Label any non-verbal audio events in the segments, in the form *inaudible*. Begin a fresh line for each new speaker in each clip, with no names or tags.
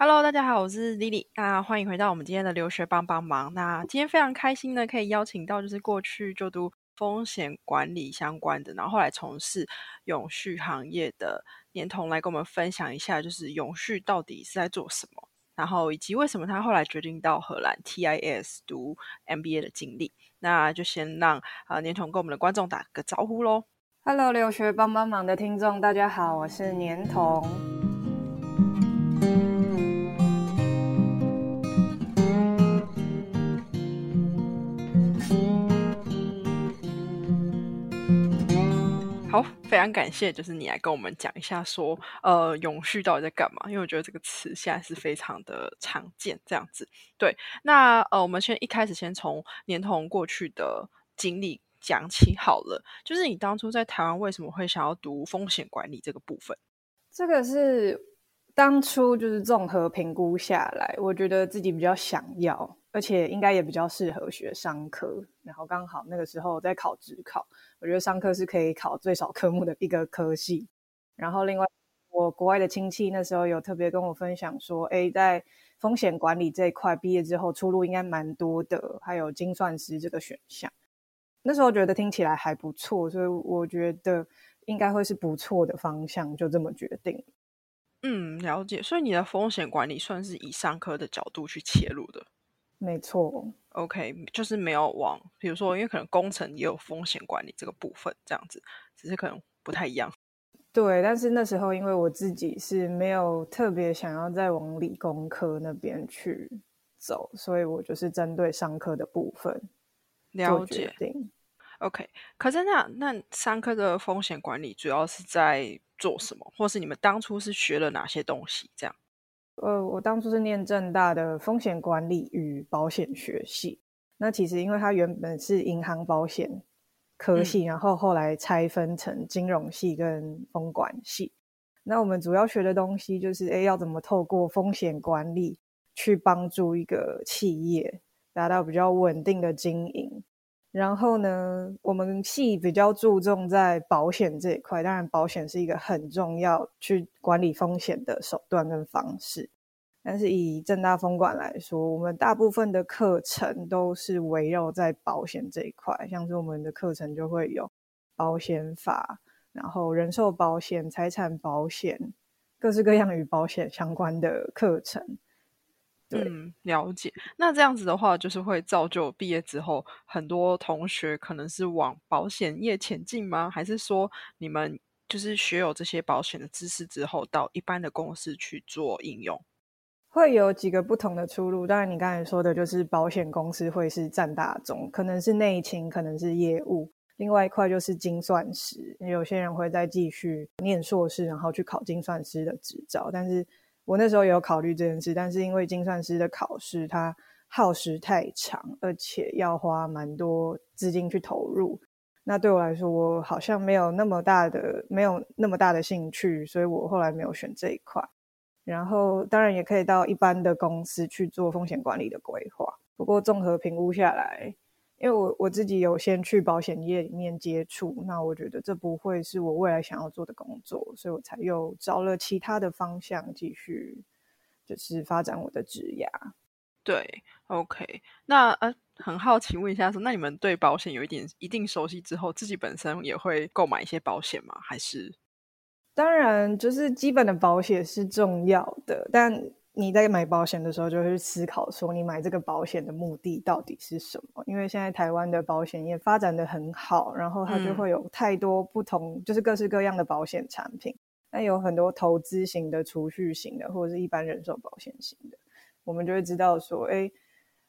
Hello，大家好，我是 Lily。那欢迎回到我们今天的留学帮帮忙。那今天非常开心呢，可以邀请到就是过去就读风险管理相关的，然后后来从事永续行业的年童来跟我们分享一下，就是永续到底是在做什么，然后以及为什么他后来决定到荷兰 TIS 读 MBA 的经历。那就先让啊年童跟我们的观众打个招呼喽。
Hello，留学帮帮忙的听众，大家好，我是年童。
好，非常感谢，就是你来跟我们讲一下，说呃，永续到底在干嘛？因为我觉得这个词现在是非常的常见，这样子。对，那呃，我们先一开始先从年童过去的经历讲起好了。就是你当初在台湾为什么会想要读风险管理这个部分？
这个是当初就是综合评估下来，我觉得自己比较想要。而且应该也比较适合学商科，然后刚好那个时候在考职考，我觉得商科是可以考最少科目的一个科系。然后另外，我国外的亲戚那时候有特别跟我分享说，哎，在风险管理这一块毕业之后出路应该蛮多的，还有精算师这个选项。那时候觉得听起来还不错，所以我觉得应该会是不错的方向，就这么决定。
嗯，了解。所以你的风险管理算是以商科的角度去切入的。
没错
，OK，就是没有往，比如说，因为可能工程也有风险管理这个部分，这样子，只是可能不太一样。
对，但是那时候因为我自己是没有特别想要再往理工科那边去走，所以我就是针对商科的部分
了解。OK，可是那那商科的风险管理主要是在做什么，或是你们当初是学了哪些东西？这样？
呃，我当初是念正大的风险管理与保险学系。那其实因为它原本是银行保险科系，然后后来拆分成金融系跟风管系。那我们主要学的东西就是，哎，要怎么透过风险管理去帮助一个企业达到比较稳定的经营。然后呢，我们系比较注重在保险这一块，当然保险是一个很重要去管理风险的手段跟方式。但是以正大风管来说，我们大部分的课程都是围绕在保险这一块，像是我们的课程就会有保险法，然后人寿保险、财产保险，各式各样与保险相关的课程。
嗯，了解。那这样子的话，就是会造就毕业之后很多同学可能是往保险业前进吗？还是说你们就是学有这些保险的知识之后，到一般的公司去做应用？
会有几个不同的出路。当然，你刚才说的就是保险公司会是占大众，可能是内勤，可能是业务。另外一块就是精算师，有些人会再继续念硕士，然后去考精算师的执照，但是。我那时候也有考虑这件事，但是因为精算师的考试它耗时太长，而且要花蛮多资金去投入，那对我来说，我好像没有那么大的没有那么大的兴趣，所以我后来没有选这一块。然后当然也可以到一般的公司去做风险管理的规划，不过综合评估下来。因为我我自己有先去保险业里面接触，那我觉得这不会是我未来想要做的工作，所以我才又找了其他的方向继续，就是发展我的职涯。
对，OK，那呃，很好奇问一下，说那你们对保险有一点一定熟悉之后，自己本身也会购买一些保险吗？还是？
当然，就是基本的保险是重要的，但。你在买保险的时候，就会去思考说，你买这个保险的目的到底是什么？因为现在台湾的保险业发展的很好，然后它就会有太多不同，就是各式各样的保险产品。那有很多投资型的、储蓄型的，或者是一般人寿保险型的，我们就会知道说，哎，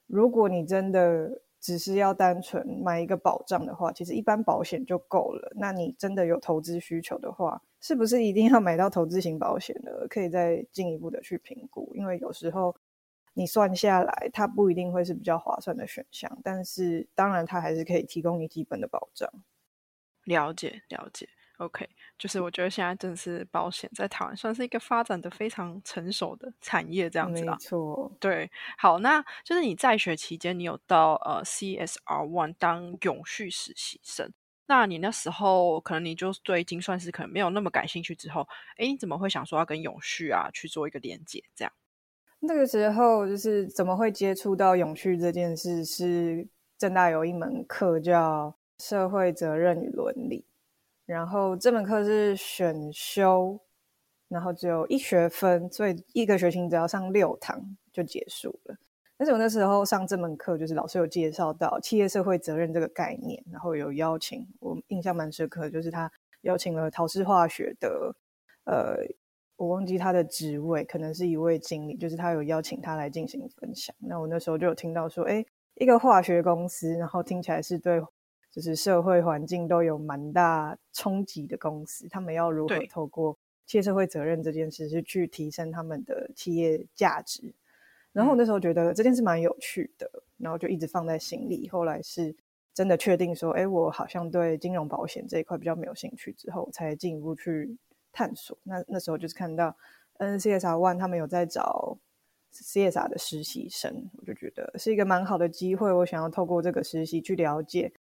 如果你真的只是要单纯买一个保障的话，其实一般保险就够了。那你真的有投资需求的话，是不是一定要买到投资型保险的？可以再进一步的去评估，因为有时候你算下来，它不一定会是比较划算的选项。但是当然，它还是可以提供你基本的保障。
了解，了解。OK，就是我觉得现在真的是保险在台湾算是一个发展的非常成熟的产业，这样子
没错。
对，好，那就是你在学期间，你有到呃 CSR One 当永续实习生，那你那时候可能你就对精算师可能没有那么感兴趣，之后，哎，你怎么会想说要跟永续啊去做一个连接？这样？
那个时候就是怎么会接触到永续这件事？是正大有一门课叫社会责任与伦理，然后这门课是选修，然后只有一学分，所以一个学期只要上六堂就结束了。但是我那时候上这门课，就是老师有介绍到企业社会责任这个概念，然后有邀请我印象蛮深刻，就是他邀请了陶氏化学的呃。我忘记他的职位，可能是一位经理，就是他有邀请他来进行分享。那我那时候就有听到说，哎，一个化学公司，然后听起来是对，就是社会环境都有蛮大冲击的公司，他们要如何透过企业社会责任这件事，是去提升他们的企业价值。然后我那时候觉得这件事蛮有趣的，然后就一直放在心里。后来是真的确定说，哎，我好像对金融保险这一块比较没有兴趣，之后才进一步去。探索那那时候就是看到 NCSR One 他们有在找 CSR 的实习生，我就觉得是一个蛮好的机会。我想要透过这个实习去了解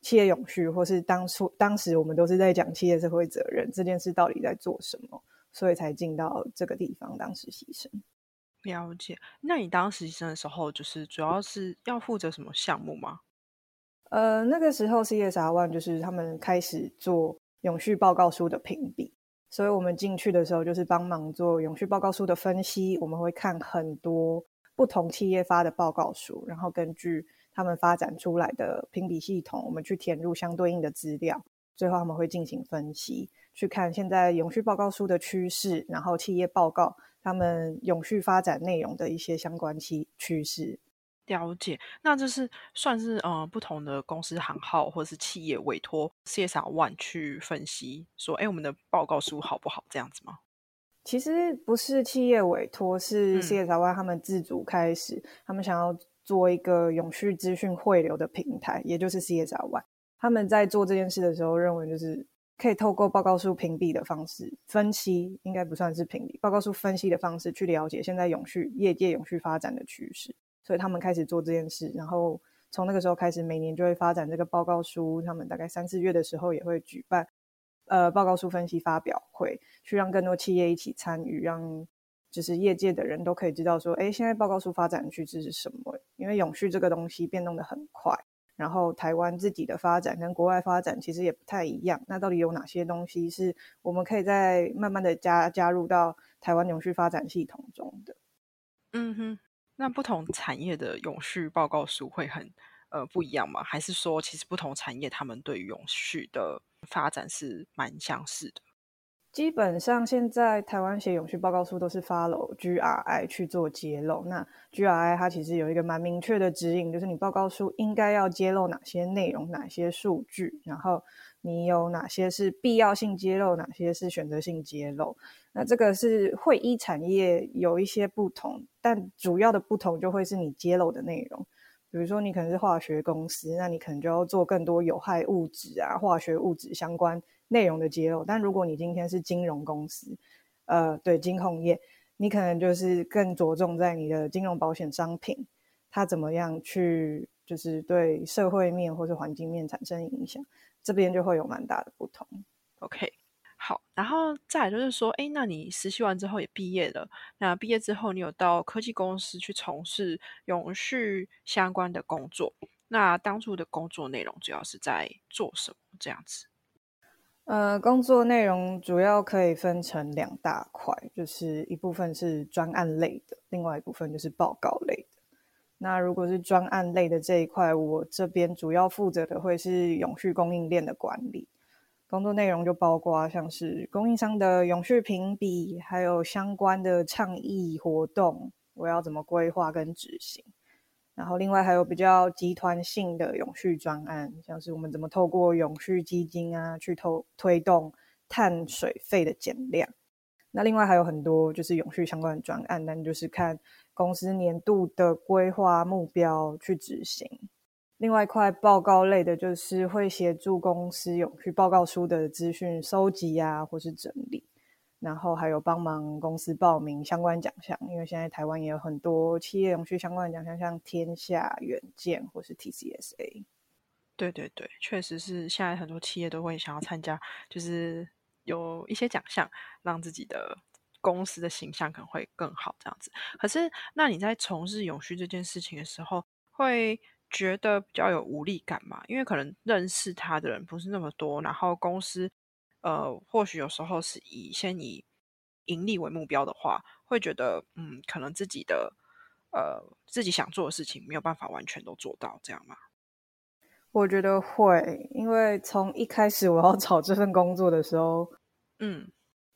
企业永续，或是当初当时我们都是在讲企业社会责任这件事到底在做什么，所以才进到这个地方当实习生。
了解。那你当实习生的时候，就是主要是要负责什么项目吗？
呃，那个时候 CSR One 就是他们开始做永续报告书的评比。所以我们进去的时候，就是帮忙做永续报告书的分析。我们会看很多不同企业发的报告书，然后根据他们发展出来的评比系统，我们去填入相对应的资料。最后他们会进行分析，去看现在永续报告书的趋势，然后企业报告他们永续发展内容的一些相关趋趋势。
了解，那这是算是呃不同的公司行号或者是企业委托 CSR One 去分析，说哎我们的报告书好不好这样子吗？
其实不是企业委托，是 CSR One 他们自主开始，他们想要做一个永续资讯汇流的平台，也就是 CSR One。他们在做这件事的时候，认为就是可以透过报告书评比的方式分析，应该不算是评比，报告书分析的方式去了解现在永续业界永续发展的趋势。所以他们开始做这件事，然后从那个时候开始，每年就会发展这个报告书。他们大概三四月的时候也会举办呃报告书分析发表会，去让更多企业一起参与，让就是业界的人都可以知道说，哎，现在报告书发展趋势是什么？因为永续这个东西变动的很快，然后台湾自己的发展跟国外发展其实也不太一样。那到底有哪些东西是我们可以在慢慢的加加入到台湾永续发展系统中的？
嗯哼。那不同产业的永续报告书会很呃不一样吗？还是说其实不同产业他们对永续的发展是蛮相似的？
基本上现在台湾写永续报告书都是 follow GRI 去做揭露。那 GRI 它其实有一个蛮明确的指引，就是你报告书应该要揭露哪些内容、哪些数据，然后你有哪些是必要性揭露，哪些是选择性揭露。那这个是会依产业有一些不同，但主要的不同就会是你揭露的内容。比如说，你可能是化学公司，那你可能就要做更多有害物质啊、化学物质相关内容的揭露。但如果你今天是金融公司，呃，对金控业，你可能就是更着重在你的金融保险商品，它怎么样去就是对社会面或是环境面产生影响，这边就会有蛮大的不同。
OK。好，然后再就是说，哎，那你实习完之后也毕业了，那毕业之后你有到科技公司去从事永续相关的工作，那当初的工作内容主要是在做什么？这样子？
呃，工作内容主要可以分成两大块，就是一部分是专案类的，另外一部分就是报告类的。那如果是专案类的这一块，我这边主要负责的会是永续供应链的管理。工作内容就包括像是供应商的永续评比，还有相关的倡议活动，我要怎么规划跟执行。然后另外还有比较集团性的永续专案，像是我们怎么透过永续基金啊，去投推动碳水费的减量。那另外还有很多就是永续相关的专案，但就是看公司年度的规划目标去执行。另外一块报告类的，就是会协助公司永续报告书的资讯收集啊，或是整理，然后还有帮忙公司报名相关奖项。因为现在台湾也有很多企业永续相关的奖项，像天下、远见或是 TCSA。
对对对，确实是现在很多企业都会想要参加，就是有一些奖项，让自己的公司的形象可能会更好这样子。可是，那你在从事永续这件事情的时候，会觉得比较有无力感嘛？因为可能认识他的人不是那么多，然后公司呃，或许有时候是以先以盈利为目标的话，会觉得嗯，可能自己的呃自己想做的事情没有办法完全都做到，这样吗？
我觉得会，因为从一开始我要找这份工作的时候，
嗯，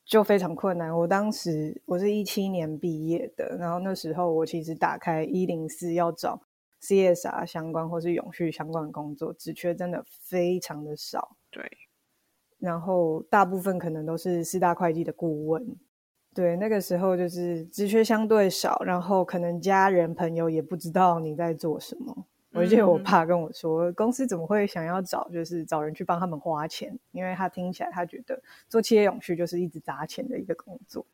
就非常困难。我当时我是一七年毕业的，然后那时候我其实打开一零四要找 CSR 相关或是永续相关的工作，职缺真的非常的少。
对，
然后大部分可能都是四大会计的顾问。对，那个时候就是职缺相对少，然后可能家人朋友也不知道你在做什么。我记得我爸跟我说，公司怎么会想要找就是找人去帮他们花钱？因为他听起来他觉得做企业永续就是一直砸钱的一个工作。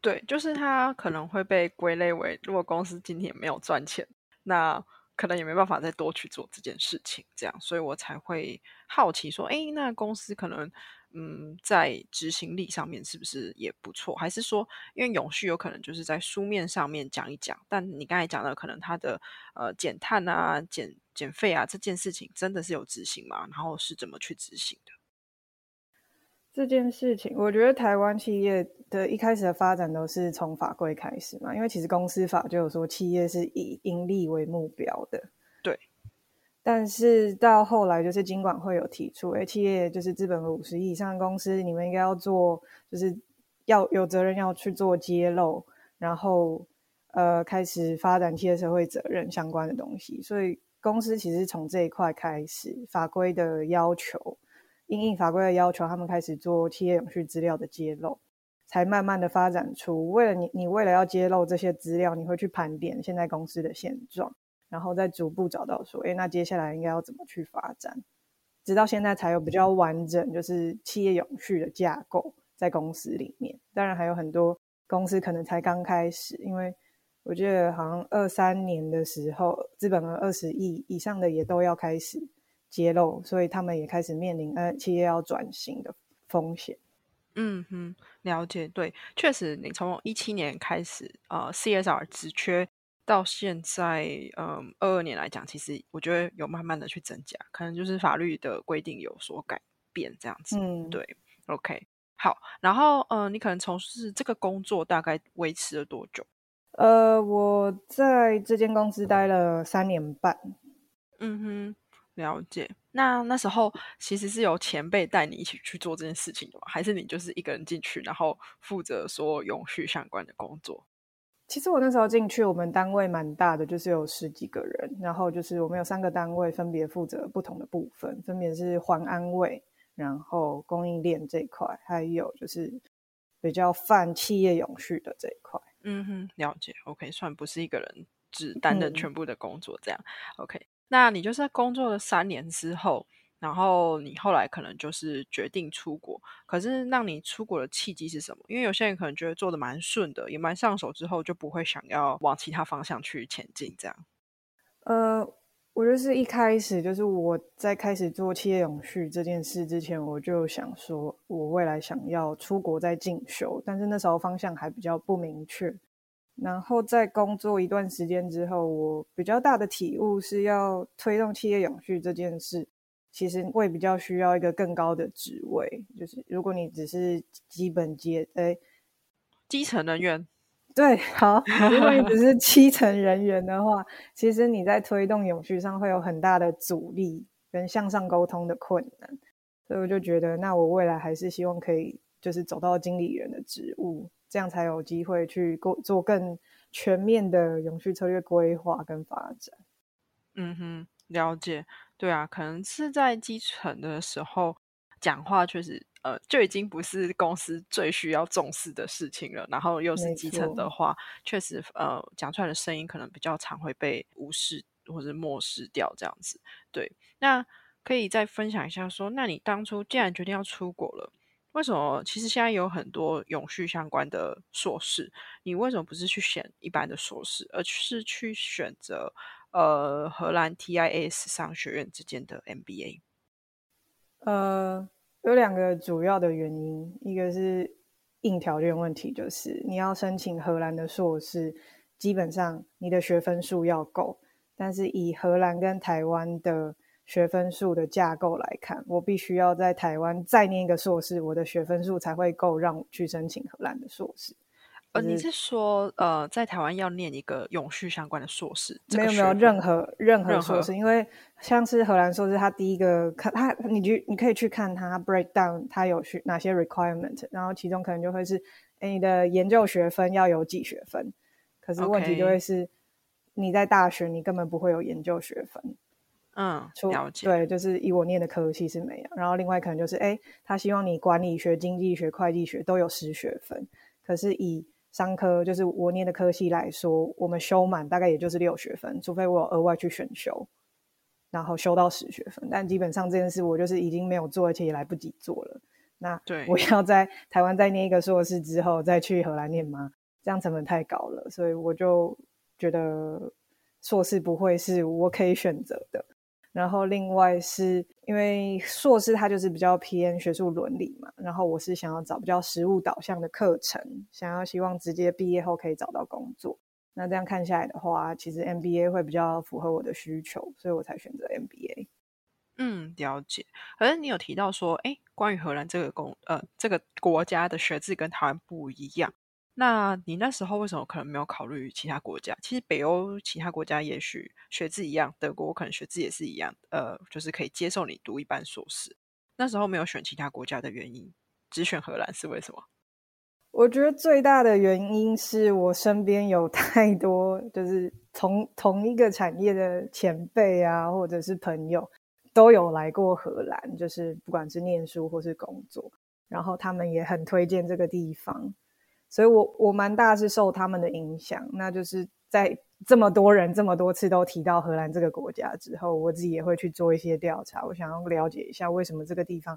对，就是他可能会被归类为，如果公司今天没有赚钱，那可能也没办法再多去做这件事情。这样，所以我才会好奇说，哎，那公司可能。嗯，在执行力上面是不是也不错？还是说，因为永续有可能就是在书面上面讲一讲，但你刚才讲的可能它的呃减碳啊、减减费啊这件事情真的是有执行吗？然后是怎么去执行的？
这件事情，我觉得台湾企业的一开始的发展都是从法规开始嘛，因为其实公司法就有说企业是以盈利为目标的。对但是到后来，就是金管会有提出，哎，企业就是资本额五十亿以上的公司，你们应该要做，就是要有责任要去做揭露，然后呃开始发展企业社会责任相关的东西。所以公司其实从这一块开始，法规的要求，应应法规的要求，他们开始做企业永续资料的揭露，才慢慢的发展出，为了你，你为了要揭露这些资料，你会去盘点现在公司的现状。然后再逐步找到说，哎，那接下来应该要怎么去发展？直到现在才有比较完整，就是企业永续的架构在公司里面。当然还有很多公司可能才刚开始，因为我觉得好像二三年的时候，资本额二十亿以上的也都要开始揭露，所以他们也开始面临呃企业要转型的风险。
嗯哼，了解。对，确实，你从一七年开始，呃，CSR 职缺。到现在，嗯，二二年来讲，其实我觉得有慢慢的去增加，可能就是法律的规定有所改变这样子。嗯，对，OK，好。然后，呃，你可能从事这个工作大概维持了多久？
呃，我在这间公司待了三年半。
嗯哼，了解。那那时候其实是由前辈带你一起去做这件事情的吗？还是你就是一个人进去，然后负责所有永续相关的工作？
其实我那时候进去，我们单位蛮大的，就是有十几个人。然后就是我们有三个单位，分别负责不同的部分，分别是环安卫，然后供应链这一块，还有就是比较泛企业永续的这一块。
嗯哼，了解。OK，算不是一个人只担任全部的工作这样。OK，那你就是在工作了三年之后。然后你后来可能就是决定出国，可是让你出国的契机是什么？因为有些人可能觉得做的蛮顺的，也蛮上手，之后就不会想要往其他方向去前进。这样，
呃，我就是一开始就是我在开始做企业永续这件事之前，我就想说我未来想要出国再进修，但是那时候方向还比较不明确。然后在工作一段时间之后，我比较大的体悟是要推动企业永续这件事。其实会比较需要一个更高的职位，就是如果你只是基本阶，哎，
基层人员，*laughs*
对，好，如果你只是基层人员的话，其实你在推动永续上会有很大的阻力跟向上沟通的困难，所以我就觉得，那我未来还是希望可以就是走到经理人的职务，这样才有机会去做做更全面的永续策略规划跟发展。
嗯哼，了解。对啊，可能是在基层的时候讲话，确实呃就已经不是公司最需要重视的事情了。然后又是基层的话，确实呃讲出来的声音可能比较常会被无视或者漠视掉这样子。对，那可以再分享一下，说那你当初既然决定要出国了，为什么？其实现在有很多永续相关的硕士，你为什么不是去选一般的硕士，而是去选择？呃，荷兰 TIS 商学院之间的 MBA，
呃，有两个主要的原因，一个是硬条件问题，就是你要申请荷兰的硕士，基本上你的学分数要够。但是以荷兰跟台湾的学分数的架构来看，我必须要在台湾再念一个硕士，我的学分数才会够让我去申请荷兰的硕士。
呃，你是说，呃，在台湾要念一个永续相关的硕士？
没有没有任何任何硕士，因为像是荷兰硕士，他第一个看它，你去你可以去看他 breakdown，他有去哪些 requirement，然后其中可能就会是，哎，你的研究学分要有几学分，可是问题就会是，你在大学你根本不会有研究学分，
嗯，了解，
对，就是以我念的科系是没有，然后另外可能就是，哎，他希望你管理学、经济学、会计学都有十学分，可是以商科就是我念的科系来说，我们修满大概也就是六学分，除非我有额外去选修，然后修到十学分。但基本上这件事我就是已经没有做，而且也来不及做了。那对我要在台湾再念一个硕士之后再去荷兰念吗？这样成本太高了，所以我就觉得硕士不会是我可以选择的。然后另外是因为硕士它就是比较偏学术伦理嘛，然后我是想要找比较实务导向的课程，想要希望直接毕业后可以找到工作。那这样看下来的话，其实 MBA 会比较符合我的需求，所以我才选择 MBA。
嗯，了解。可是你有提到说，哎，关于荷兰这个公呃这个国家的学制跟台湾不一样。那你那时候为什么可能没有考虑其他国家？其实北欧其他国家也许学制一样，德国可能学制也是一样，呃，就是可以接受你读一般硕士。那时候没有选其他国家的原因，只选荷兰是为什么？
我觉得最大的原因是我身边有太多就是同同一个产业的前辈啊，或者是朋友都有来过荷兰，就是不管是念书或是工作，然后他们也很推荐这个地方。所以，我我蛮大是受他们的影响。那就是在这么多人这么多次都提到荷兰这个国家之后，我自己也会去做一些调查。我想要了解一下为什么这个地方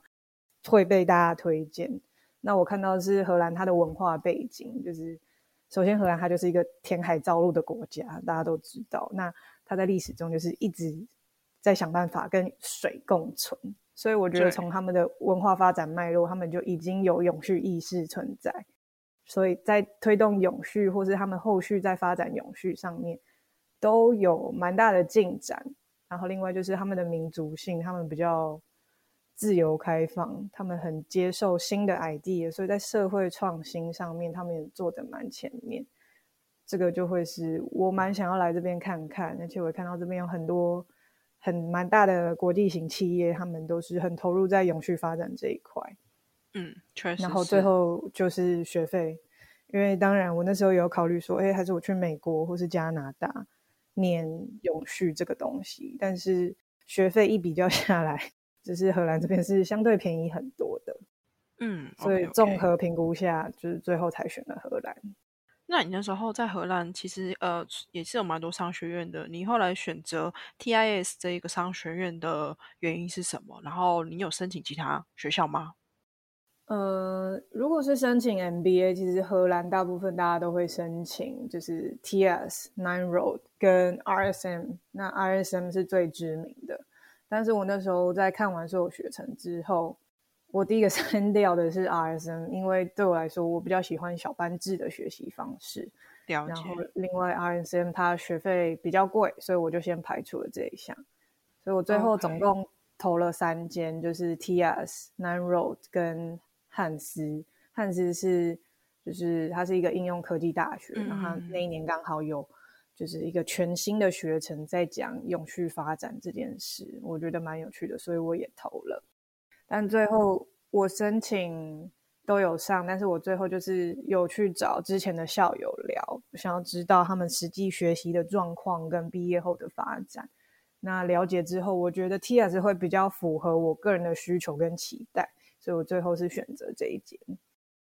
会被大家推荐。那我看到是荷兰它的文化背景，就是首先荷兰它就是一个填海造陆的国家，大家都知道。那它在历史中就是一直在想办法跟水共存。所以我觉得从他们的文化发展脉络，他们就已经有永续意识存在。所以在推动永续，或是他们后续在发展永续上面，都有蛮大的进展。然后另外就是他们的民族性，他们比较自由开放，他们很接受新的 idea，所以在社会创新上面，他们也做的蛮前面。这个就会是我蛮想要来这边看看，而且我看到这边有很多很蛮大的国际型企业，他们都是很投入在永续发展这一块。
嗯，确实。
然后最后就是学费，因为当然我那时候有考虑说，哎，还是我去美国或是加拿大念永续这个东西。但是学费一比较 *laughs* 下来，就是荷兰这边是相对便宜很多的。
嗯，
所以综合评估下，就是最后才选了荷兰。
那你那时候在荷兰，其实呃也是有蛮多商学院的。你后来选择 TIS 这一个商学院的原因是什么？然后你有申请其他学校吗？
呃，如果是申请 MBA，其实荷兰大部分大家都会申请，就是 TS Nine Road 跟 RSM。那 RSM 是最知名的，但是我那时候在看完所有学程之后，我第一个 *laughs* 删掉的是 RSM，因为对我来说，我比较喜欢小班制的学习方式。然后另外 RSM 它学费比较贵，所以我就先排除了这一项。所以我最后总共投了三间，就是 TS Nine Road 跟汉斯，汉斯是就是它是一个应用科技大学，然后那一年刚好有就是一个全新的学程在讲永续发展这件事，我觉得蛮有趣的，所以我也投了。但最后我申请都有上，但是我最后就是有去找之前的校友聊，想要知道他们实际学习的状况跟毕业后的发展。那了解之后，我觉得 TS 会比较符合我个人的需求跟期待。所以我最后是选择这一间。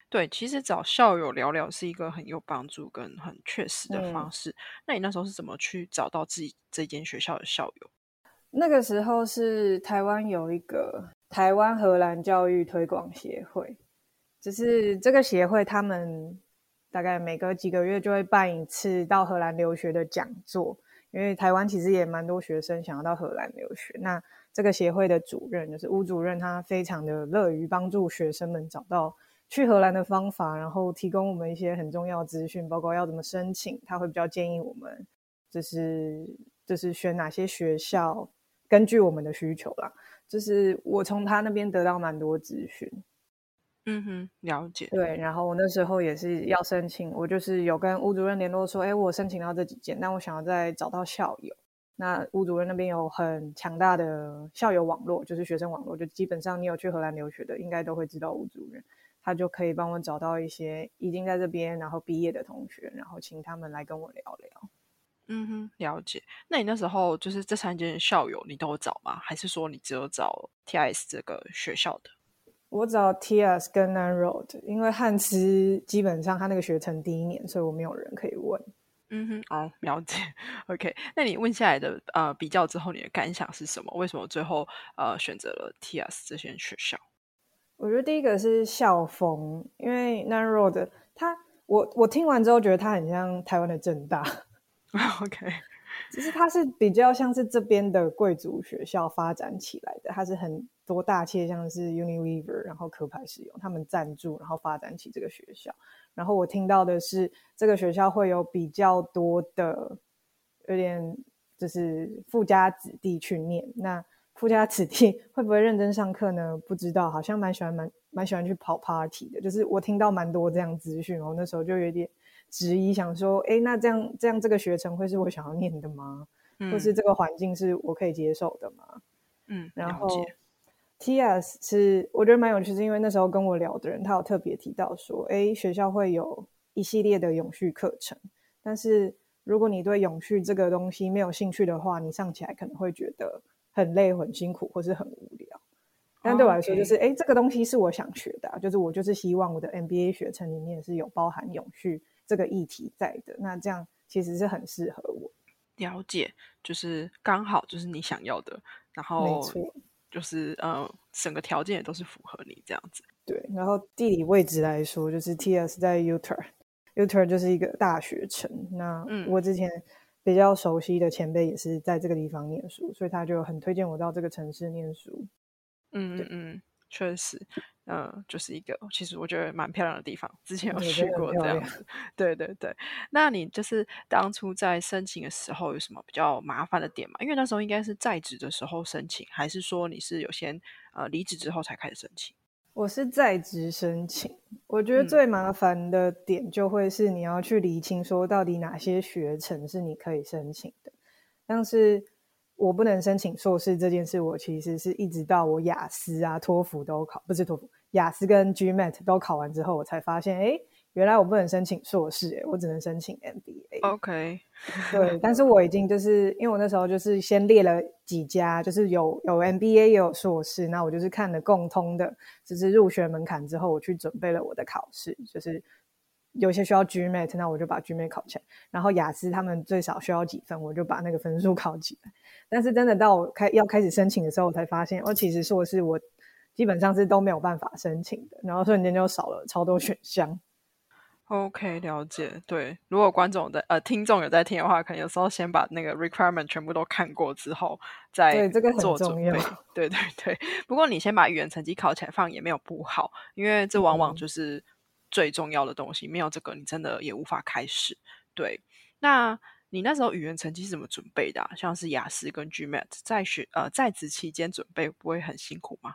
对，其实找校友聊聊是一个很有帮助跟很确实的方式。那你那时候是怎么去找到自己这间学校的校友？
那个时候是台湾有一个台湾荷兰教育推广协会，就是这个协会，他们大概每隔几个月就会办一次到荷兰留学的讲座。因为台湾其实也蛮多学生想要到荷兰留学，那这个协会的主任就是吴主任，他非常的乐于帮助学生们找到去荷兰的方法，然后提供我们一些很重要的资讯，包括要怎么申请，他会比较建议我们，就是就是选哪些学校，根据我们的需求啦。就是我从他那边得到蛮多资讯。
嗯哼，了解。
对，然后我那时候也是要申请，我就是有跟吴主任联络说，哎，我申请到这几件，但我想要再找到校友。那吴主任那边有很强大的校友网络，就是学生网络，就基本上你有去荷兰留学的，应该都会知道吴主任，他就可以帮我找到一些已经在这边然后毕业的同学，然后请他们来跟我聊聊。
嗯哼，了解。那你那时候就是这三间校友你都有找吗？还是说你只有找 TIS 这个学校的？
我找 TIS 跟 Nanroad，因为汉斯基本上他那个学程第一年，所以我没有人可以问。
嗯哼，哦，了解。OK，那你问下来的呃比较之后，你的感想是什么？为什么最后呃选择了 TIS 这些学校？
我觉得第一个是校风，因为 Nanroad 他我我听完之后觉得他很像台湾的正大。*laughs*
OK，
其实它是比较像是这边的贵族学校发展起来的，它是很多大企业，像是 Unilever，然后壳牌使用，他们赞助，然后发展起这个学校。然后我听到的是，这个学校会有比较多的，有点就是富家子弟去念。那富家子弟 *laughs* 会不会认真上课呢？不知道，好像蛮喜欢蛮蛮喜欢去跑 party 的。就是我听到蛮多这样资讯，我那时候就有点。质疑想说，哎，那这样这样这个学程会是我想要念的吗？或是这个环境是我可以接受的吗？
嗯，
然后 T.S 是我觉得蛮有趣，是因为那时候跟我聊的人，他有特别提到说，哎，学校会有一系列的永续课程，但是如果你对永续这个东西没有兴趣的话，你上起来可能会觉得很累、很辛苦，或是很无聊。但对我来说，就是哎，这个东西是我想学的，就是我就是希望我的 MBA 学程里面是有包含永续。这个议题在的，那这样其实是很适合我。
了解，就是刚好就是你想要的，然后
没错，
就是呃，整个条件也都是符合你这样子。
对，然后地理位置来说，就是 T.S 在 Utah，Utah 就是一个大学城。那我之前比较熟悉的前辈也是在这个地方念书，所以他就很推荐我到这个城市念书。
嗯嗯嗯，确实。嗯，就是一个其实我觉得蛮漂亮的地方，之前有去过这样子。对对对，那你就是当初在申请的时候有什么比较麻烦的点吗？因为那时候应该是在职的时候申请，还是说你是有先呃离职之后才开始申请？
我是在职申请，我觉得最麻烦的点就会是你要去厘清说到底哪些学程是你可以申请的，但是我不能申请硕士这件事，我其实是一直到我雅思啊、托福都考，不是托福。雅思跟 GMAT 都考完之后，我才发现，哎，原来我不能申请硕士，哎，我只能申请 MBA。
OK，*laughs*
对，但是我已经就是因为我那时候就是先列了几家，就是有有 MBA 也有硕士，那我就是看了共通的，就是入学门槛之后，我去准备了我的考试，就是有些需要 GMAT，那我就把 GMAT 考起来，然后雅思他们最少需要几分，我就把那个分数考起来。但是真的到我开要开始申请的时候，我才发现，哦，其实硕士我。基本上是都没有办法申请的，然后瞬间就少了超多选项。
OK，了解。对，如果观众的呃听众有在听的话，可能有时候先把那个 requirement 全部都看过之后，再做准备。对对对。不过你先把语言成绩考起来放也没有不好，因为这往往就是最重要的东西。没有这个，你真的也无法开始。对。那你那时候语言成绩是怎么准备的？像是雅思跟 GMAT，在学呃在职期间准备不会很辛苦吗？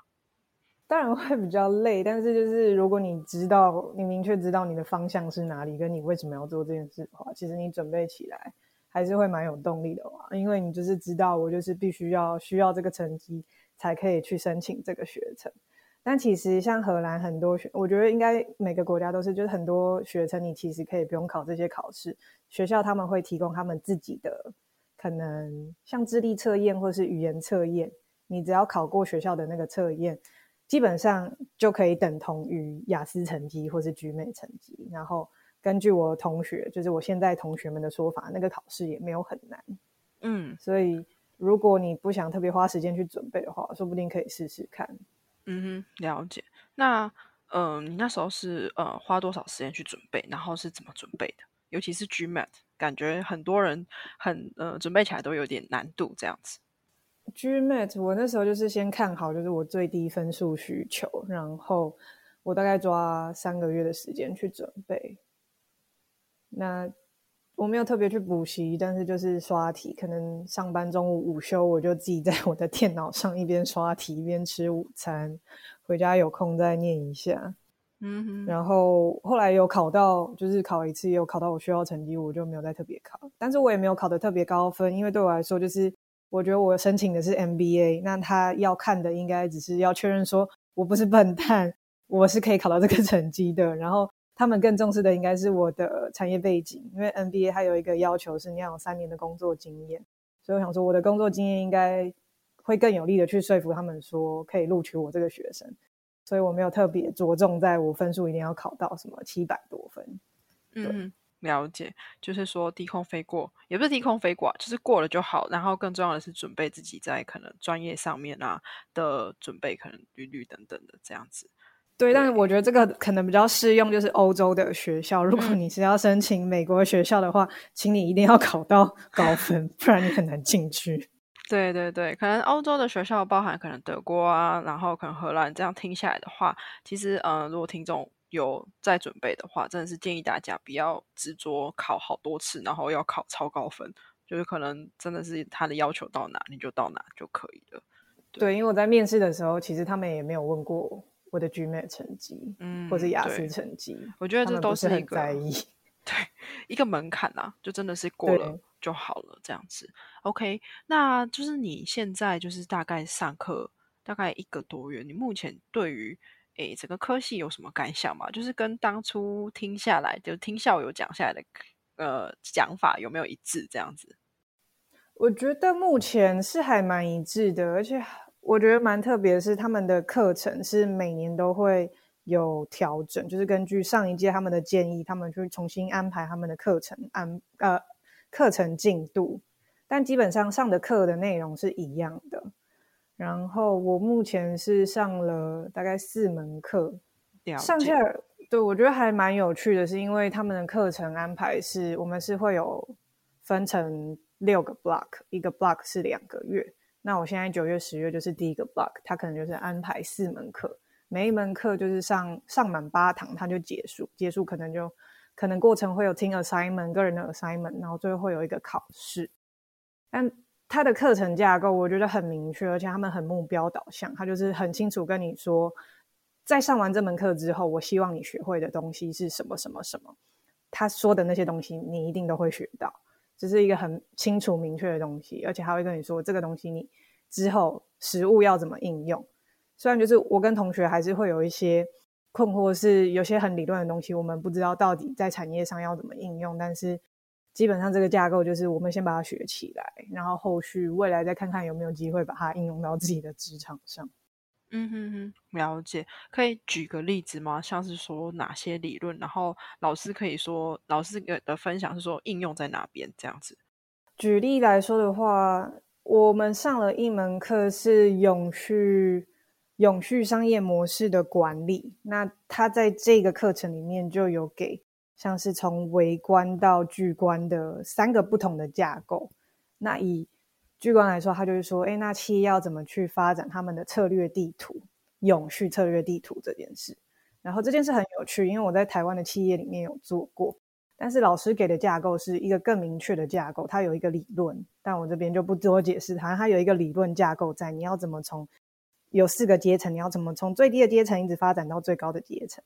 当然会比较累，但是就是如果你知道，你明确知道你的方向是哪里，跟你为什么要做这件事的话，其实你准备起来还是会蛮有动力的哇。因为你就是知道，我就是必须要需要这个成绩才可以去申请这个学程。但其实像荷兰很多学，我觉得应该每个国家都是，就是很多学生你其实可以不用考这些考试，学校他们会提供他们自己的可能像智力测验或是语言测验，你只要考过学校的那个测验。基本上就可以等同于雅思成绩或是 GMAT 成绩，然后根据我同学，就是我现在同学们的说法，那个考试也没有很难，
嗯，
所以如果你不想特别花时间去准备的话，说不定可以试试看。
嗯哼，了解。那嗯，你那时候是呃花多少时间去准备，然后是怎么准备的？尤其是 GMAT，感觉很多人很呃准备起来都有点难度这样子。
GMAT，我那时候就是先看好，就是我最低分数需求，然后我大概抓三个月的时间去准备。那我没有特别去补习，但是就是刷题，可能上班中午午休我就自己在我的电脑上一边刷题一边吃午餐，回家有空再念一下。嗯哼，然后后来有考到，就是考一次也有考到我需要成绩，我就没有再特别考。但是我也没有考的特别高分，因为对我来说，就是我觉得我申请的是 MBA，那他要看的应该只是要确认说我不是笨蛋，我是可以考到这个成绩的。然后他们更重视的应该是我的产业背景，因为 NBA 它有一个要求是你要有三年的工作经验，所以我想说我的工作经验应该会更有力的去说服他们说可以录取我这个学生。所以我没有特别着重在我分数一定要考到什么七百多分。
嗯，了解，就是说低空飞过，也不是低空飞过，就是过了就好。然后更重要的是准备自己在可能专业上面啊的准备，可能履历等等的这样子。
对，但是我觉得这个可能比较适用，就是欧洲的学校。如果你是要申请美国学校的话，请你一定要考到高分，不然你很难进去。*laughs*
对对对，可能欧洲的学校包含可能德国啊，然后可能荷兰，这样听下来的话，其实嗯，如果听众有在准备的话，真的是建议大家不要执着考好多次，然后要考超高分，就是可能真的是他的要求到哪你就到哪就可以了。
对，因为我在面试的时候，其实他们也没有问过我的 GMAT 成绩，嗯，或者雅思成绩，
我觉得这都
是
很
在意。*laughs*
对，一个门槛啊，就真的是过了。就好了，这样子，OK。那就是你现在就是大概上课大概一个多月，你目前对于诶整个科系有什么感想吗？就是跟当初听下来，就听校友讲下来的呃讲法有没有一致？这样子，
我觉得目前是还蛮一致的，而且我觉得蛮特别的是，他们的课程是每年都会有调整，就是根据上一届他们的建议，他们去重新安排他们的课程安呃。课程进度，但基本上上的课的内容是一样的。然后我目前是上了大概四门课，上下对我觉得还蛮有趣的，是因为他们的课程安排是我们是会有分成六个 block，一个 block 是两个月。那我现在九月、十月就是第一个 block，他可能就是安排四门课，每一门课就是上上满八堂，他就结束，结束可能就。可能过程会有听 assignment 个人的 assignment，然后最后会有一个考试。但他的课程架构我觉得很明确，而且他们很目标导向，他就是很清楚跟你说，在上完这门课之后，我希望你学会的东西是什么什么什么。他说的那些东西你一定都会学到，这是一个很清楚明确的东西，而且还会跟你说这个东西你之后实物要怎么应用。虽然就是我跟同学还是会有一些。困惑是有些很理论的东西，我们不知道到底在产业上要怎么应用。但是基本上这个架构就是我们先把它学起来，然后后续未来再看看有没有机会把它应用到自己的职场上。
嗯哼哼，了解。可以举个例子吗？像是说哪些理论，然后老师可以说老师的分享是说应用在哪边这样子。
举例来说的话，我们上了一门课是永续。永续商业模式的管理，那他在这个课程里面就有给像是从微观到巨观的三个不同的架构。那以巨观来说，他就是说，哎，那企业要怎么去发展他们的策略地图、永续策略地图这件事。然后这件事很有趣，因为我在台湾的企业里面有做过，但是老师给的架构是一个更明确的架构，它有一个理论，但我这边就不多解释它。它有一个理论架构在，你要怎么从。有四个阶层，你要怎么从最低的阶层一直发展到最高的阶层？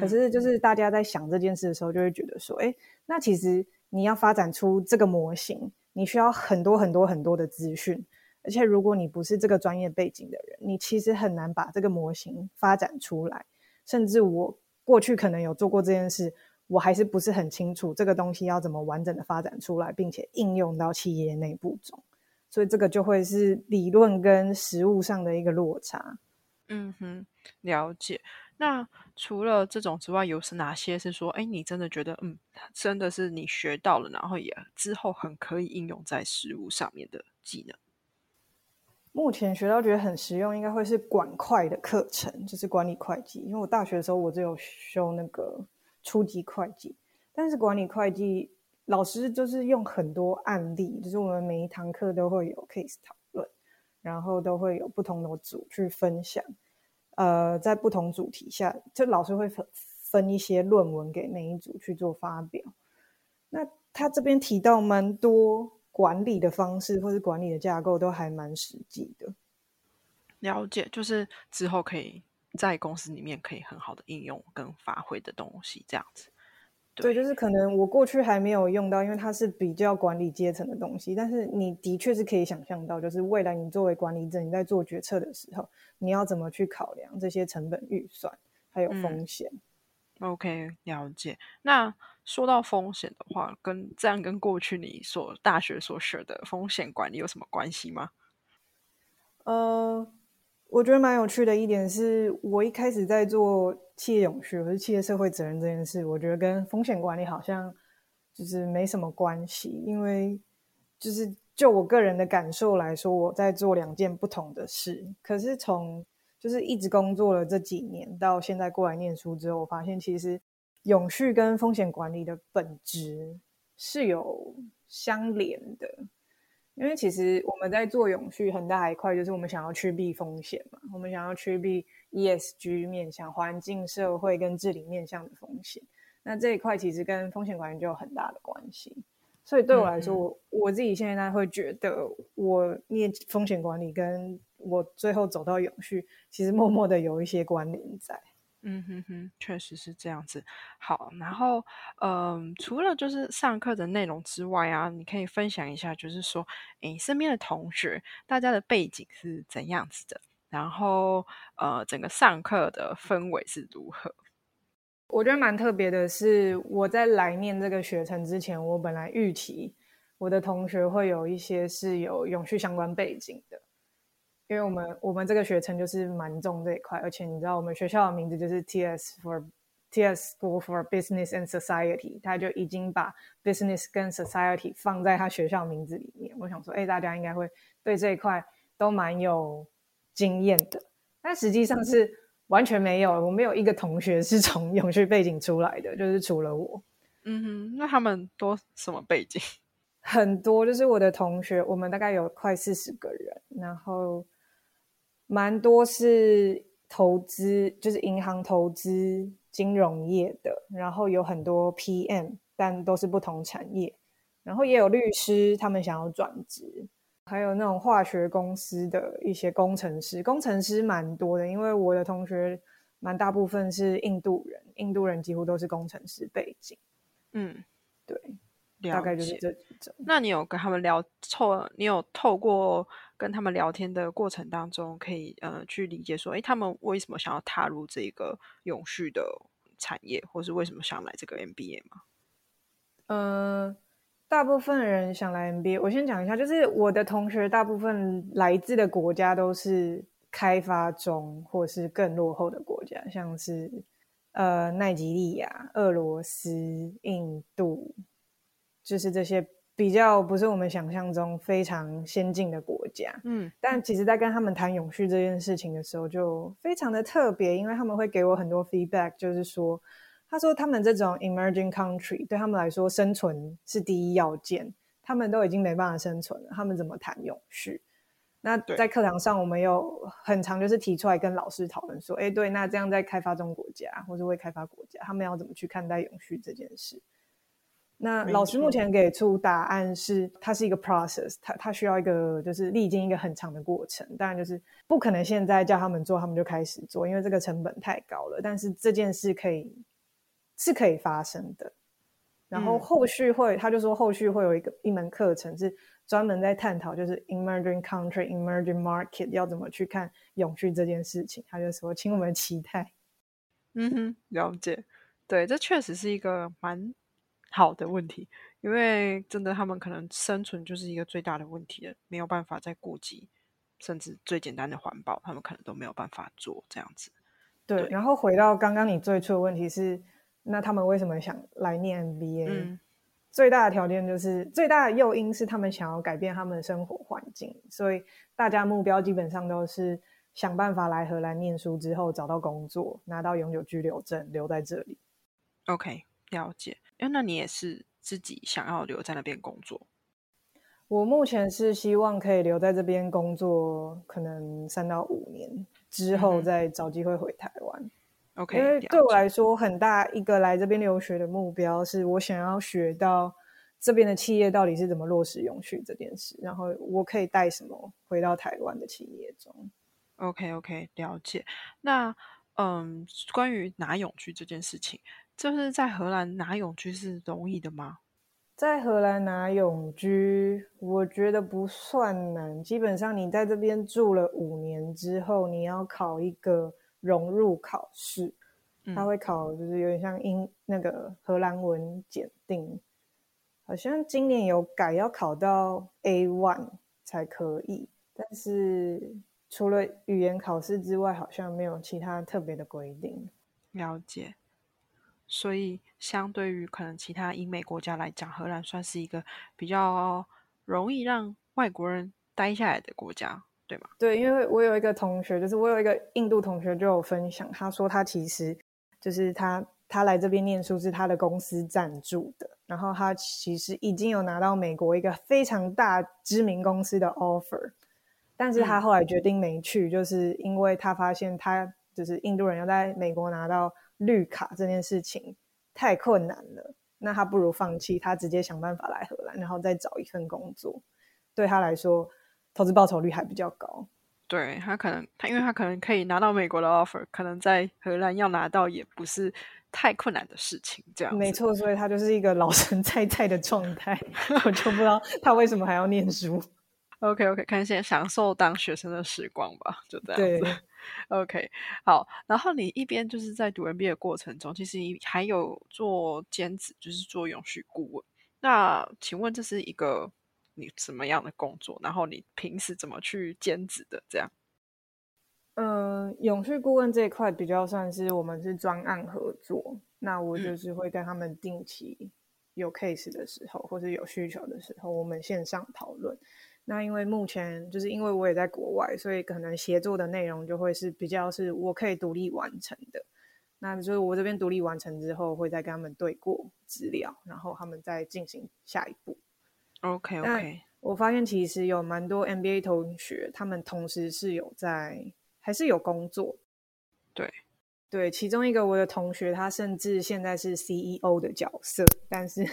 可是，就是大家在想这件事的时候，就会觉得说，哎，那其实你要发展出这个模型，你需要很多很多很多的资讯，而且如果你不是这个专业背景的人，你其实很难把这个模型发展出来。甚至我过去可能有做过这件事，我还是不是很清楚这个东西要怎么完整的发展出来，并且应用到企业内部中。所以这个就会是理论跟实物上的一个落差。
嗯哼，了解。那除了这种之外，有是哪些是说，哎，你真的觉得，嗯，真的是你学到了，然后也之后很可以应用在实物上面的技能？
目前学到觉得很实用，应该会是管会的课程，就是管理会计。因为我大学的时候我只有修那个初级会计，但是管理会计。老师就是用很多案例，就是我们每一堂课都会有 case 讨论，然后都会有不同的组去分享。呃，在不同主题下，就老师会分分一些论文给每一组去做发表。那他这边提到蛮多管理的方式或是管理的架构，都还蛮实际的。
了解，就是之后可以在公司里面可以很好的应用跟发挥的东西，这样子。
对，就是可能我过去还没有用到，因为它是比较管理阶层的东西。但是你的确是可以想象到，就是未来你作为管理者，你在做决策的时候，你要怎么去考量这些成本预算还有风险。
OK，了解。那说到风险的话，跟这样跟过去你所大学所学的风险管理有什么关系吗？
呃。我觉得蛮有趣的一点是，我一开始在做企业永续或者企业社会责任这件事，我觉得跟风险管理好像就是没什么关系，因为就是就我个人的感受来说，我在做两件不同的事。可是从就是一直工作了这几年到现在过来念书之后，我发现其实永续跟风险管理的本质是有相连的。因为其实我们在做永续很大一块，就是我们想要趋避风险嘛，我们想要趋避 ESG 面向、环境、社会跟治理面向的风险。那这一块其实跟风险管理就有很大的关系。所以对我来说，我我自己现在会觉得，我念风险管理跟我最后走到永续，其实默默的有一些关联在。
嗯哼哼，确实是这样子。好，然后，嗯，除了就是上课的内容之外啊，你可以分享一下，就是说，诶，身边的同学，大家的背景是怎样子的？然后，呃，整个上课的氛围是如何？
我觉得蛮特别的是，我在来念这个学程之前，我本来预期我的同学会有一些是有永续相关背景的。因为我们我们这个学程就是蛮重这一块，而且你知道我们学校的名字就是 T S for T S School for Business and Society，他就已经把 Business 跟 Society 放在他学校名字里面。我想说，哎，大家应该会对这一块都蛮有经验的，但实际上是完全没有，我没有一个同学是从永续背景出来的，就是除了我。
嗯哼，那他们都什么背景？
很多，就是我的同学，我们大概有快四十个人，然后。蛮多是投资，就是银行投资、金融业的，然后有很多 PM，但都是不同产业，然后也有律师，他们想要转职，还有那种化学公司的一些工程师，工程师蛮多的，因为我的同学蛮大部分是印度人，印度人几乎都是工程师背景，
嗯，
对。大概就是这种。
那你有跟他们聊透？你有透过跟他们聊天的过程当中，可以呃去理解说，哎，他们为什么想要踏入这个永续的产业，或是为什么想来这个 MBA 吗？
呃，大部分人想来 MBA，我先讲一下，就是我的同学大部分来自的国家都是开发中或是更落后的国家，像是呃奈及利亚、俄罗斯、印度。就是这些比较不是我们想象中非常先进的国家，
嗯，
但其实，在跟他们谈永续这件事情的时候，就非常的特别，因为他们会给我很多 feedback，就是说，他说他们这种 emerging country 对他们来说生存是第一要件，他们都已经没办法生存了，他们怎么谈永续？那在课堂上，我们有很长就是提出来跟老师讨论说，哎，对，那这样在开发中国家或者未开发国家，他们要怎么去看待永续这件事？那老师目前给出答案是，它是一个 process，它它需要一个就是历经一个很长的过程。当然就是不可能现在叫他们做，他们就开始做，因为这个成本太高了。但是这件事可以是可以发生的。然后后续会，他就说后续会有一个一门课程是专门在探讨，就是 emerging country、emerging market 要怎么去看永续这件事情。他就说，请我们期待。
嗯哼，了解。对，这确实是一个蛮。好的问题，因为真的他们可能生存就是一个最大的问题了，没有办法再顾及，甚至最简单的环保，他们可能都没有办法做这样子。
对，然后回到刚刚你最初的问题是，那他们为什么想来念 MBA？最大的条件就是最大的诱因是他们想要改变他们的生活环境，所以大家目标基本上都是想办法来荷兰念书之后找到工作，拿到永久居留证，留在这里。
OK，了解。哎，那你也是自己想要留在那边工作？
我目前是希望可以留在这边工作，可能三到五年，之后再找机会回台湾。
OK，
因为对我来说，很大一个来这边留学的目标是我想要学到这边的企业到底是怎么落实永续这件事，然后我可以带什么回到台湾的企业中。
OK，OK，了解。那嗯，关于拿永续这件事情，就是在荷兰拿永居是容易的吗？
在荷兰拿永居，我觉得不算难。基本上你在这边住了五年之后，你要考一个融入考试，他会考，就是有点像英那个荷兰文检定，好像今年有改，要考到 A one 才可以。但是除了语言考试之外，好像没有其他特别的规定。
了解。所以，相对于可能其他英美国家来讲，荷兰算是一个比较容易让外国人待下来的国家，对吗？
对，因为我有一个同学，就是我有一个印度同学就有分享，他说他其实就是他他来这边念书是他的公司赞助的，然后他其实已经有拿到美国一个非常大知名公司的 offer，但是他后来决定没去，就是因为他发现他就是印度人要在美国拿到。绿卡这件事情太困难了，那他不如放弃，他直接想办法来荷兰，然后再找一份工作。对他来说，投资报酬率还比较高。
对他可能他，因为他可能可以拿到美国的 offer，可能在荷兰要拿到也不是太困难的事情。这样
没错，所以他就是一个老神在在的状态。*laughs* 我就不知道他为什么还要念书。
OK OK，看先享受当学生的时光吧，就这样子。*laughs* OK，好。然后你一边就是在读 MBA 的过程中，其实你还有做兼职，就是做永续顾问。那请问这是一个你什么样的工作？然后你平时怎么去兼职的？这样？
嗯，永续顾问这一块比较算是我们是专案合作，那我就是会跟他们定期有 case 的时候，或是有需求的时候，我们线上讨论。那因为目前就是因为我也在国外，所以可能协作的内容就会是比较是我可以独立完成的。那就是我这边独立完成之后，会再跟他们对过资料，然后他们再进行下一步。
OK OK。
我发现其实有蛮多 MBA 同学，他们同时是有在还是有工作。
对
对，其中一个我的同学，他甚至现在是 CEO 的角色，但是。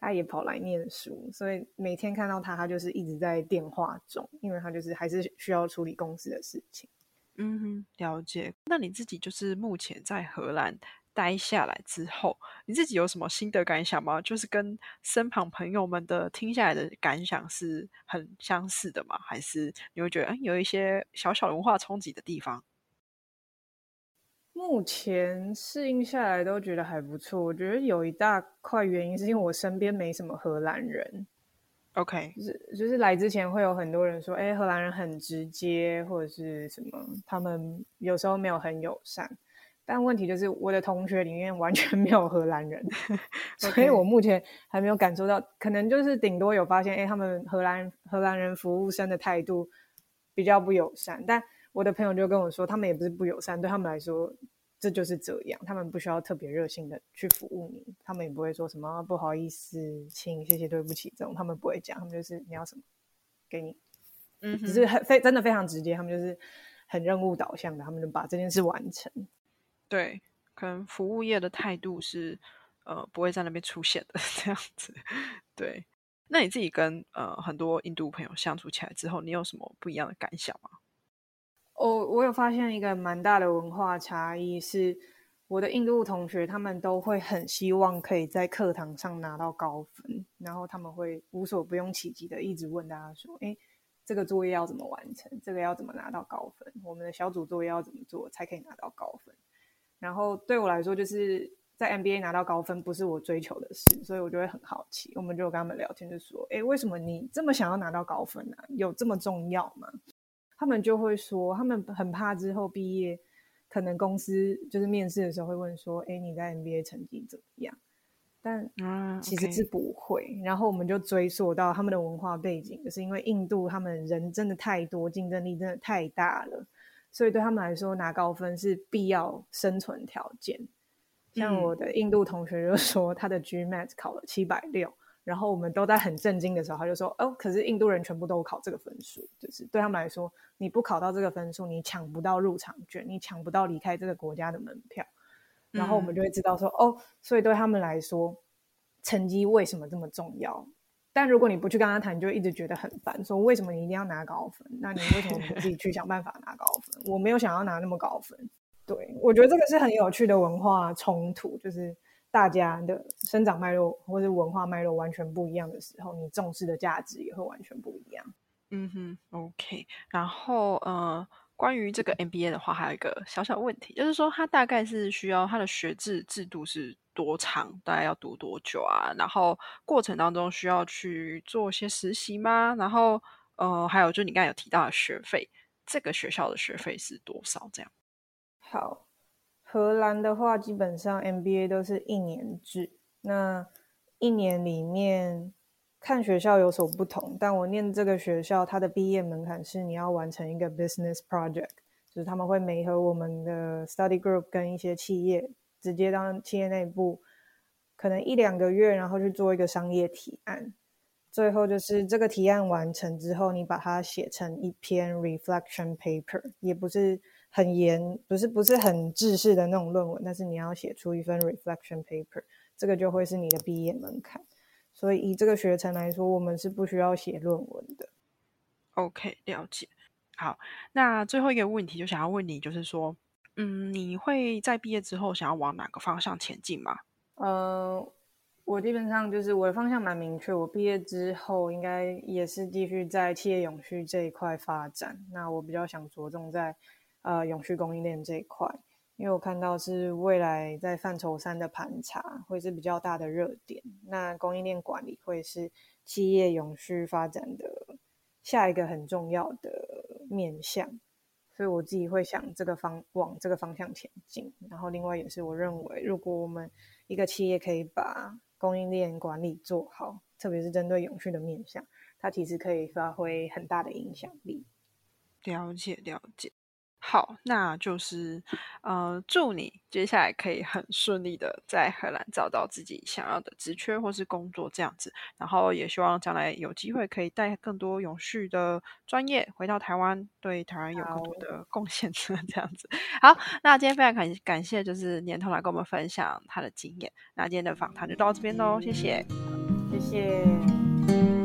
他也跑来念书，所以每天看到他，他就是一直在电话中，因为他就是还是需要处理公司的事情。
嗯哼，了解。那你自己就是目前在荷兰待下来之后，你自己有什么心得感想吗？就是跟身旁朋友们的听下来的感想是很相似的吗？还是你会觉得嗯有一些小小文化冲击的地方？
目前适应下来都觉得还不错。我觉得有一大块原因是因为我身边没什么荷兰人。
OK，
就是就是来之前会有很多人说，哎，荷兰人很直接或者是什么，他们有时候没有很友善。但问题就是我的同学里面完全没有荷兰人，*laughs* 所以我目前还没有感受到，可能就是顶多有发现，哎，他们荷兰荷兰人服务生的态度比较不友善，但。我的朋友就跟我说，他们也不是不友善，对他们来说这就是这样，他们不需要特别热心的去服务你，他们也不会说什么不好意思、请、谢谢、对不起这种，他们不会讲，他们就是你要什么给你，嗯，只是很非真的非常直接，他们就是很任务导向的，他们就把这件事完成。
对，可能服务业的态度是呃不会在那边出现的 *laughs* 这样子。对，那你自己跟呃很多印度朋友相处起来之后，你有什么不一样的感想吗？
我我有发现一个蛮大的文化差异，是我的印度同学，他们都会很希望可以在课堂上拿到高分，然后他们会无所不用其极的一直问大家说：“哎，这个作业要怎么完成？这个要怎么拿到高分？我们的小组作业要怎么做才可以拿到高分？”然后对我来说，就是在 MBA 拿到高分不是我追求的事，所以我就会很好奇。我们就跟他们聊天，就说：“哎，为什么你这么想要拿到高分呢？有这么重要吗？”他们就会说，他们很怕之后毕业，可能公司就是面试的时候会问说：“哎，你在 NBA 成绩怎么样？”但其实是不会。然后我们就追溯到他们的文化背景，就是因为印度他们人真的太多，竞争力真的太大了，所以对他们来说拿高分是必要生存条件。像我的印度同学就说，他的 GMAT 考了七百六，然后我们都在很震惊的时候，他就说：“哦，可是印度人全部都考这个分数，就是对他们来说，你不考到这个分数，你抢不到入场券，你抢不到离开这个国家的门票。”然后我们就会知道说：“哦，所以对他们来说，成绩为什么这么重要？但如果你不去跟他谈，你就一直觉得很烦，说为什么你一定要拿高分？那你为什么不自己去想办法拿高分？我没有想要拿那么高分。对我觉得这个是很有趣的文化冲突，就是。”大家的生长脉络或者文化脉络完全不一样的时候，你重视的价值也会完全不一样。
嗯哼，OK。然后呃，关于这个 MBA 的话，还有一个小小问题，就是说它大概是需要它的学制制度是多长？大概要读多久啊？然后过程当中需要去做些实习吗？然后呃，还有就你刚才有提到的学费，这个学校的学费是多少？这样
好。荷兰的话，基本上 MBA 都是一年制。那一年里面看学校有所不同，但我念这个学校，它的毕业门槛是你要完成一个 business project，就是他们会媒合我们的 study group 跟一些企业，直接当企业内部，可能一两个月，然后去做一个商业提案。最后就是这个提案完成之后，你把它写成一篇 reflection paper，也不是。很严，不是不是很制式的那种论文，但是你要写出一份 reflection paper，这个就会是你的毕业门槛。所以以这个学程来说，我们是不需要写论文的。
OK，了解。好，那最后一个问题就想要问你，就是说，嗯，你会在毕业之后想要往哪个方向前进吗？
呃，我基本上就是我的方向蛮明确，我毕业之后应该也是继续在企业永续这一块发展。那我比较想着重在。呃，永续供应链这一块，因为我看到是未来在范畴三的盘查会是比较大的热点，那供应链管理会是企业永续发展的下一个很重要的面向，所以我自己会想这个方往这个方向前进。然后另外也是我认为，如果我们一个企业可以把供应链管理做好，特别是针对永续的面向，它其实可以发挥很大的影响力。
了解，了解。好，那就是呃，祝你接下来可以很顺利的在荷兰找到自己想要的职缺或是工作这样子，然后也希望将来有机会可以带更多永续的专业回到台湾，对台湾有更多的贡献这样子。好，那今天非常感感谢就是年头来跟我们分享他的经验，那今天的访谈就到这边喽，谢谢，
谢谢。